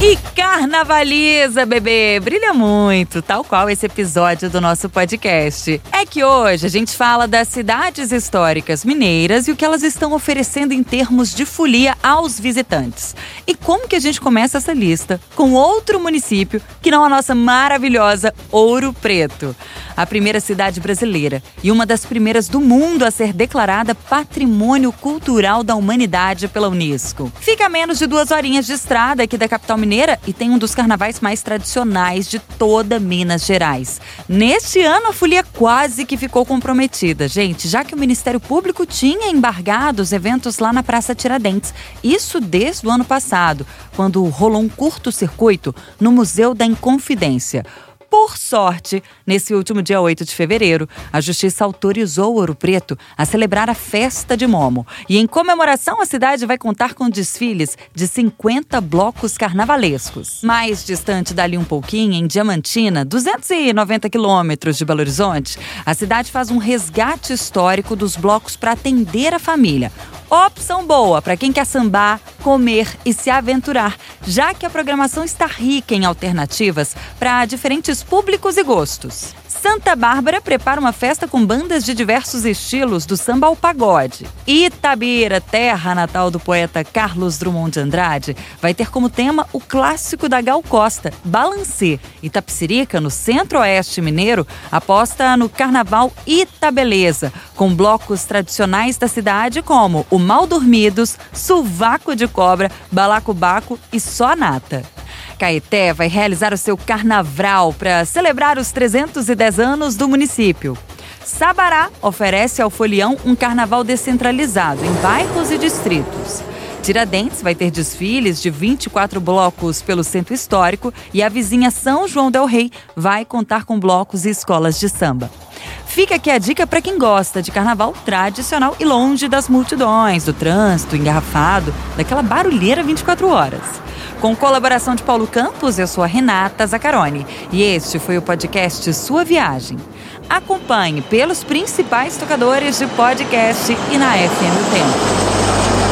E carnavaliza, bebê! Brilha muito, tal qual esse episódio do nosso podcast. É que hoje a gente fala das cidades históricas mineiras e o que elas estão oferecendo em termos de folia aos visitantes. E como que a gente começa essa lista com outro município que não a nossa maravilhosa Ouro Preto. A primeira cidade brasileira e uma das primeiras do mundo a ser declarada Patrimônio Cultural da Humanidade pela Unesco. Fica a menos de duas horinhas de estrada aqui da capital mineira e tem um dos carnavais mais tradicionais de toda Minas Gerais. Neste ano, a folia quase que ficou comprometida, gente, já que o Ministério Público tinha embargado os eventos lá na Praça Tiradentes. Isso desde o ano passado, quando rolou um curto-circuito no Museu da Inconfidência. Por sorte, nesse último dia 8 de fevereiro, a Justiça autorizou Ouro Preto a celebrar a festa de Momo. E em comemoração, a cidade vai contar com desfiles de 50 blocos carnavalescos. Mais distante dali um pouquinho, em Diamantina, 290 quilômetros de Belo Horizonte, a cidade faz um resgate histórico dos blocos para atender a família. Opção boa para quem quer sambar, comer e se aventurar, já que a programação está rica em alternativas para diferentes públicos e gostos. Santa Bárbara prepara uma festa com bandas de diversos estilos, do samba ao pagode. Itabira, terra natal do poeta Carlos Drummond de Andrade, vai ter como tema o clássico da Gal Costa, Balancê. Itapsirica, no centro-oeste mineiro, aposta no carnaval Itabeleza, com blocos tradicionais da cidade como o Mal Dormidos, Suvaco de Cobra, Balacobaco e Só Nata. Caeté vai realizar o seu carnaval para celebrar os 310 anos do município. Sabará oferece ao folião um carnaval descentralizado em bairros e distritos. Tiradentes vai ter desfiles de 24 blocos pelo centro histórico e a vizinha São João del Rei vai contar com blocos e escolas de samba. Fica aqui a dica para quem gosta de carnaval tradicional e longe das multidões, do trânsito engarrafado, daquela barulheira 24 horas. Com colaboração de Paulo Campos, eu sou a Renata Zacarone e este foi o podcast Sua Viagem. Acompanhe pelos principais tocadores de podcast e na FM Tempo.